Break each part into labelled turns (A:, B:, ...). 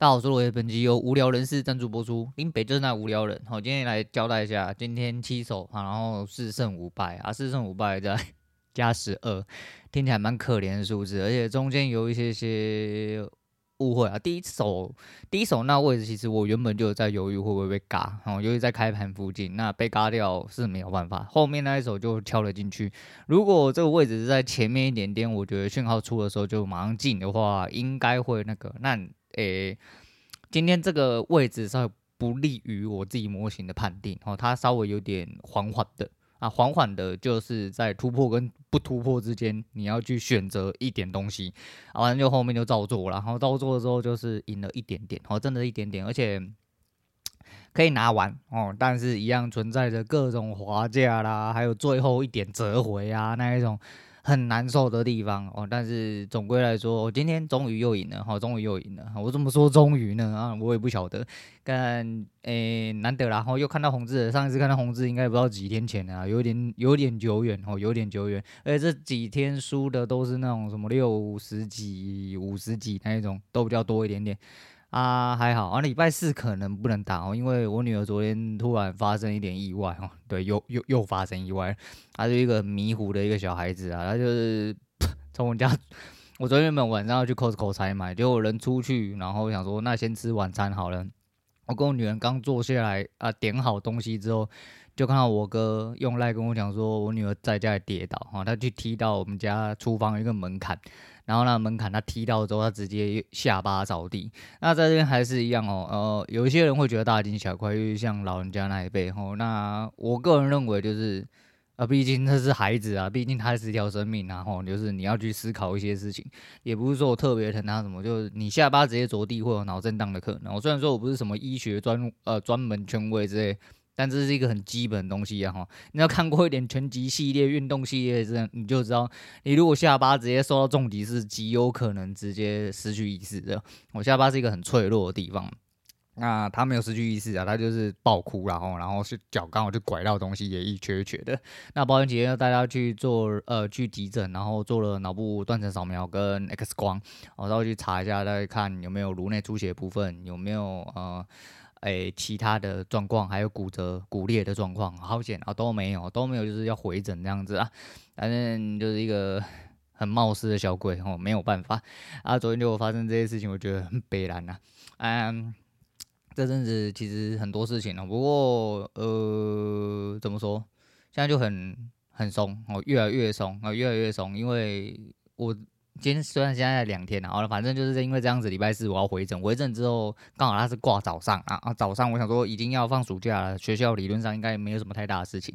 A: 大家好，我是罗杰，本集由无聊人士赞助播出。林北就是那无聊人。好，今天来交代一下，今天七手啊，然后四胜五败啊，四胜五败再 加十二，听起来蛮可怜的数字，而且中间有一些些误会啊。第一手，第一手那位置，其实我原本就在犹豫会不会被嘎，哦，尤其在开盘附近，那被嘎掉是没有办法。后面那一手就跳了进去。如果这个位置是在前面一点点，我觉得讯号出的时候就马上进的话，应该会那个那。诶、今天这个位置稍微不利于我自己模型的判定哦，它稍微有点缓缓的啊，缓缓的，就是在突破跟不突破之间，你要去选择一点东西，啊，完就后面就照做了，然后照做的时候就是赢了一点点，哦，真的一点点，而且可以拿完哦，但是一样存在着各种滑价啦，还有最后一点折回啊那一种。很难受的地方哦，但是总归来说，我今天终于又赢了哈，终于又赢了。我怎么说终于呢？啊，我也不晓得，但诶、难得，然后又看到红字，上一次看到红字应该不知道几天前了，有点有点久远哦，有点久远。而且这几天输的都是那种什么六十几、五十几那一种，都比较多一点点。啊，还好啊，礼拜四可能不能打哦，因为我女儿昨天突然发生一点意外哦，对，又又又发生意外，她是一个迷糊的一个小孩子啊，她就是 从我家，我昨天原本晚上要去 Costco 采买，结果人出去，然后想说那先吃晚餐好了，我跟我女儿刚坐下来啊，点好东西之后，就看到我哥用赖跟我讲说，我女儿在家里跌倒哈，她去踢到我们家厨房一个门槛。然后那门槛他踢到之后，他直接下巴着地。那在这边还是一样哦，呃，有一些人会觉得大惊小怪，就是像老人家那一辈吼。那我个人认为就是，啊，毕竟他是孩子啊，毕竟他是一条生命啊，吼，就是你要去思考一些事情，也不是说我特别疼他什么，就是你下巴直接着地会有脑震荡的可能。我虽然说我不是什么医学专呃专门权威之类。但这是一个很基本的东西啊！哈，你要看过一点拳击系列、运动系列这样，你就知道，你如果下巴直接受到重击，是极有可能直接失去意识的。我下巴是一个很脆弱的地方，那他没有失去意识啊，他就是爆哭，然后，然后是脚刚好就拐到东西，也一瘸一瘸的。那保险期间要带他去做呃去急诊，然后做了脑部断层扫描跟 X 光，然后去查一下，再看有没有颅内出血部分，有没有呃。哎、其他的状况还有骨折、骨裂的状况，好险啊，都没有，都没有，就是要回诊这样子啊。反正就是一个 很冒失的小鬼哦，没有办法啊。昨天就发生这些事情，我觉得很悲然呐。嗯，这阵子其实很多事情了，不过呃，怎么说，现在就很很松哦，越来越松啊，越来越松，因为我。今天虽然现在两天了，好了，反正就是因为这样子，礼拜四我要回诊，回诊之后刚好他是挂早上啊啊，早上我想说已经要放暑假了，学校理论上应该没有什么太大的事情，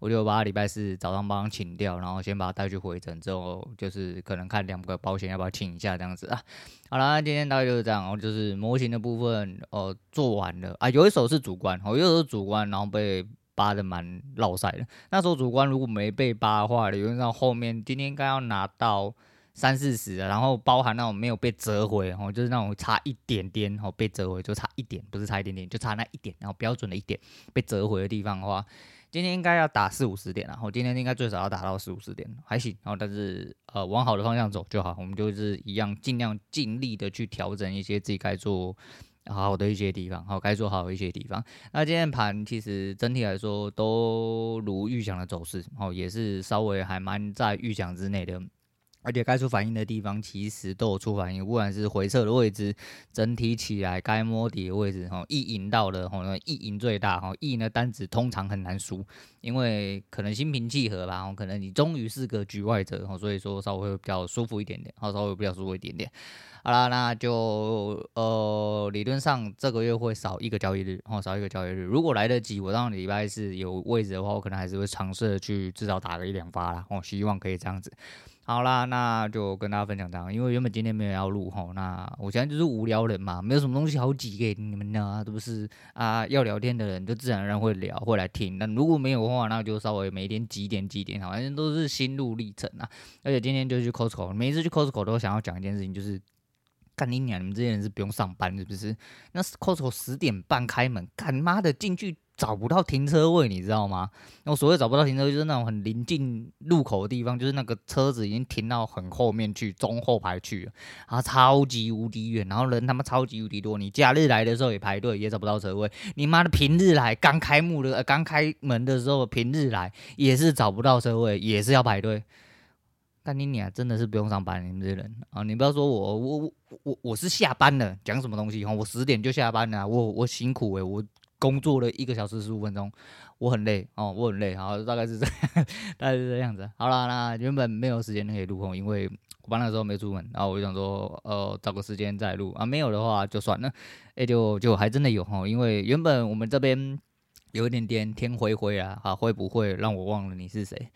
A: 我就把礼拜四早上帮他请掉，然后先把他带去回诊，之后就是可能看两个保险要不要请一下这样子啊。好了，今天大概就是这样，就是模型的部分呃做完了啊，有一手是主观，哦有一手是主观，然后被扒的蛮落赛的。那时候主观如果没被扒的话，理论上后面今天应该要拿到。三四十的，然后包含那种没有被折回，哦，就是那种差一点点，哦，被折回就差一点，不是差一点点，就差那一点，然后标准的一点被折回的地方的话，今天应该要打四五十点，然后今天应该最少要打到四五十点，还行，然后但是呃往好的方向走就好，我们就是一样尽量尽力的去调整一些自己该做好的一些地方，好该做好的一些地方。那今天盘其实整体来说都如预想的走势，哦，也是稍微还蛮在预想之内的。而且该出反应的地方其实都有出反应，不管是回撤的位置，整体起来该摸底的位置，哈，一赢到了，哈，一赢最大，哈，一赢的单子通常很难输，因为可能心平气和吧，可能你终于是个局外者，哈，所以说稍微会比较舒服一点点，好，稍微比较舒服一点点。好啦，那就呃，理论上这个月会少一个交易日，哦，少一个交易日。如果来得及，我当礼拜四有位置的话，我可能还是会尝试去至少打个一两发啦，哦，希望可以这样子。好啦，那就跟大家分享这样，因为原本今天没有要录吼，那我现在就是无聊人嘛，没有什么东西好挤给你们呢，是不是啊？要聊天的人就自然而然会聊，会来听。那如果没有的话，那就稍微每天挤点挤点，反正都是心路历程啊。而且今天就去 Costco，每一次去 Costco 都想要讲一件事情，就是干你娘，你们这些人是不用上班是不是？那 Costco 十点半开门，干妈的进去找不到停车位，你知道吗？我所谓找不到停车位，就是那种很临近路口的地方，就是那个车子已经停到很后面去，中后排去了，然后超级无敌远，然后人他妈超级无敌多。你假日来的时候也排队，也找不到车位。你妈的平日来，刚开幕的，呃，刚开门的时候，平日来也是找不到车位，也是要排队。但你俩真的是不用上班，你们这些人啊！你不要说我，我我我我是下班了，讲什么东西？我十点就下班了，我我辛苦诶、我工作了一个小时十五分钟，我很累哦，我很累。然后，大概是这样，大概是这样子。好了，那原本没有时间可以录空，因为我班那时候没出门，然后我就想说，呃，找个时间再录啊。没有的话就算了，哎，就就还真的有哈，因为原本我们这边有一点点天灰灰啊，啊，会不会让我忘了你是谁？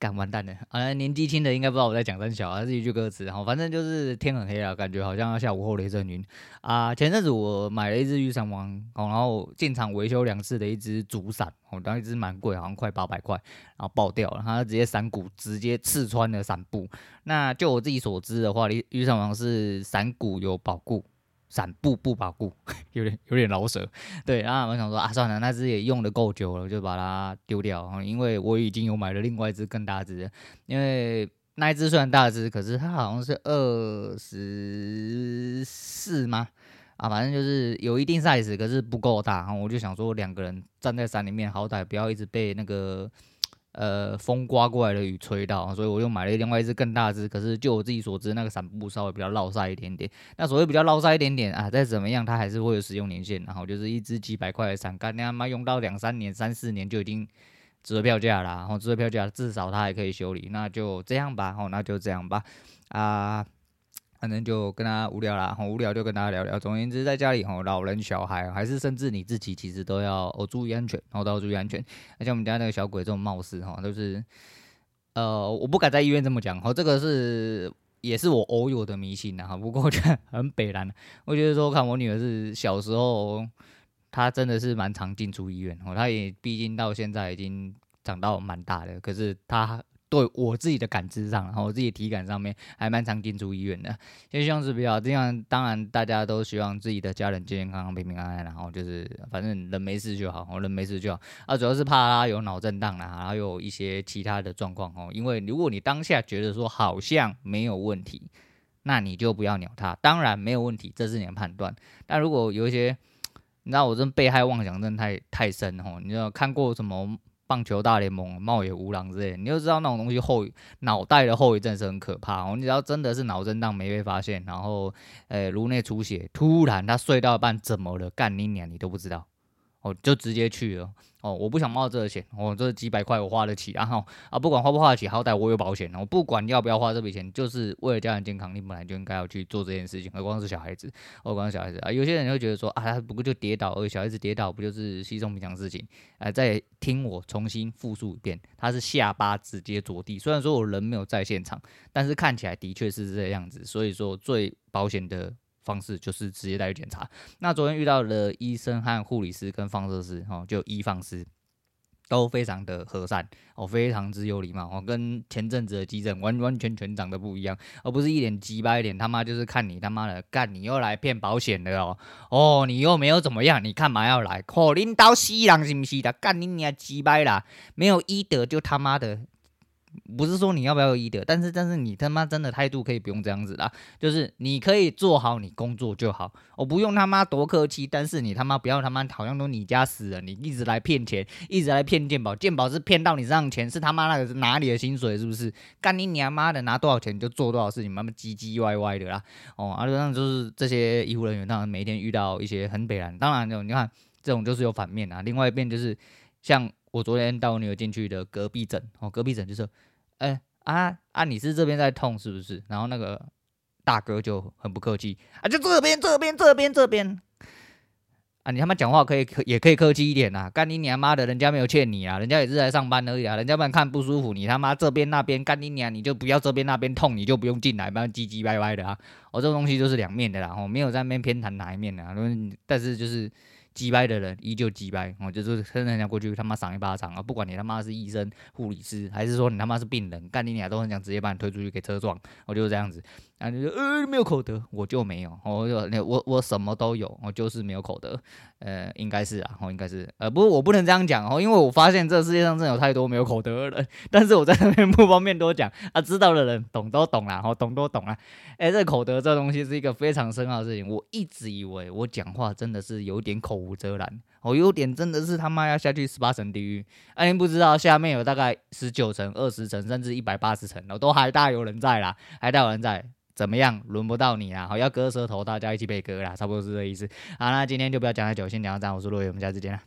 A: 干完蛋了啊！年纪轻的应该不知道我在讲三小啊，是一句歌词。然后反正就是天很黑啊，感觉好像要下午后雷阵雨啊。前阵子我买了一只雨伞王，然后进厂维修两次的一支主伞，哦，当一支蛮贵，好像快八百块，然后爆掉了，它直接伞骨直接刺穿了伞布。那就我自己所知的话，雨伞王是伞骨有保固。伞布不保固，有点有点老舍。对，然后我想说啊，算了，那只也用的够久了，就把它丢掉啊。因为我已经有买了另外一只更大只的，因为那一只虽然大只，可是它好像是二十四吗？啊，反正就是有一定 size，可是不够大。然后我就想说，两个人站在伞里面，好歹不要一直被那个。呃，风刮过来的雨吹到，所以我又买了另外一只更大只。可是就我自己所知，那个伞布稍微比较落晒一点点。那所谓比较落晒一点点啊，再怎么样它还是会有使用年限。然后就是一只几百块的伞，干你他妈用到两三年、三四年就已经值得票价了。然后值得票价，至少它还可以修理。那就这样吧，哦，那就这样吧，啊。反正就跟他无聊啦，很无聊就跟大家聊聊。总而言之，在家里吼，老人、小孩，还是甚至你自己，其实都要哦注意安全，然后都要注意安全。而且我们家那个小鬼这种貌似哈，都是呃，我不敢在医院这么讲哈，这个是也是我偶有的迷信呐哈。不过我觉得很北烂，我觉得说看我女儿是小时候，她真的是蛮常进出医院哦，她也毕竟到现在已经长到蛮大的，可是她。对我自己的感知上，然后我自己体感上面还蛮常进出医院的，就希望是比较这样。当然，大家都希望自己的家人健健康康、平平安安，然后就是反正人没事就好，我人没事就好。啊，主要是怕他有脑震荡啊，还有一些其他的状况哦。因为如果你当下觉得说好像没有问题，那你就不要鸟他。当然没有问题，这是你的判断。但如果有一些，你知道我这被害妄想症太太深哦，你知道看过什么？棒球大联盟、茂野无郎之类，你就知道那种东西后脑袋的后遗症是很可怕哦。你只要真的是脑震荡没被发现，然后呃颅内出血，突然他睡到一半怎么了？干你娘，你都不知道。哦，就直接去了哦！我不想冒这个险，哦，这几百块我花得起，然后啊，不管花不花得起，好歹我有保险，我不管要不要花这笔钱，就是为了家人健康，你本来就应该要去做这件事情，何况是小孩子，何况是小孩子啊！有些人会觉得说啊，他不过就跌倒，而小孩子跌倒不就是稀松平常事情？哎，再听我重新复述一遍，他是下巴直接着地，虽然说我人没有在现场，但是看起来的确是这样子，所以说最保险的。方式就是直接带去检查。那昨天遇到了医生和护理师跟放射师，哦，就医放师都非常的和善，哦，非常之有礼貌，哦，跟前阵子的急诊完完全全长得不一样，而不是一脸鸡掰脸，他妈就是看你他妈的干，你又来骗保险的哦，哦，你又没有怎么样，你干嘛要来？可领导西人是不是的？干你娘鸡掰啦，没有医德就他妈的。不是说你要不要医德，但是但是你他妈真的态度可以不用这样子啦，就是你可以做好你工作就好，我不用他妈多客气，但是你他妈不要他妈好像都你家死人，你一直来骗钱，一直来骗健保，健保是骗到你身上钱，是他妈那个是哪里的薪水是不是？干你娘妈的拿多少钱就做多少事情，妈妈唧唧歪歪的啦，哦，而且上就是这些医护人员，当然每天遇到一些很北然，当然就你看这种就是有反面啊，另外一边就是像。我昨天带我女儿进去的隔壁诊，哦，隔壁诊就是，哎、啊啊，你是这边在痛是不是？然后那个大哥就很不客气，啊，就这边这边这边这边，啊，你他妈讲话可以可也可以客气一点呐，干你娘妈的，人家没有欠你啊，人家也是来上班而已啊，人家不然看不舒服，你他妈这边那边干你娘，你就不要这边那边痛，你就不用进来，不然唧唧歪歪的啊，我、这种东西就是两面的啦，我、没有在那边偏袒哪一面的啊，但是就是。击败的人依旧击败，我就是跟人家过去他妈赏一巴掌啊！不管你他妈是医生、护理师，还是说你他妈是病人，干你俩都很想直接把你推出去给车撞，我就是这样子。然后你说呃没有口德，我就没有，我就我我什么都有，我就是没有口德。呃，应该是啊，我应该是呃，不过我不能这样讲哦，因为我发现这世界上真的有太多没有口德的人，但是我在那边不方便多讲啊，知道的人懂都懂啦，哦，懂都懂啦。哎，这口德这东西是一个非常深奥的事情，我一直以为我讲话真的是有点口无遮拦，我优点真的是他妈要下去十八层地狱，哎，不知道下面有大概十九层、二十层，甚至一百八十层，都还大有人在啦，还大有人在。怎么样？轮不到你啦！好，要割舌头，大家一起被割啦，差不多是这意思。好，那今天就不要讲太久，先讲到这，我是洛伟，我们下次见啦。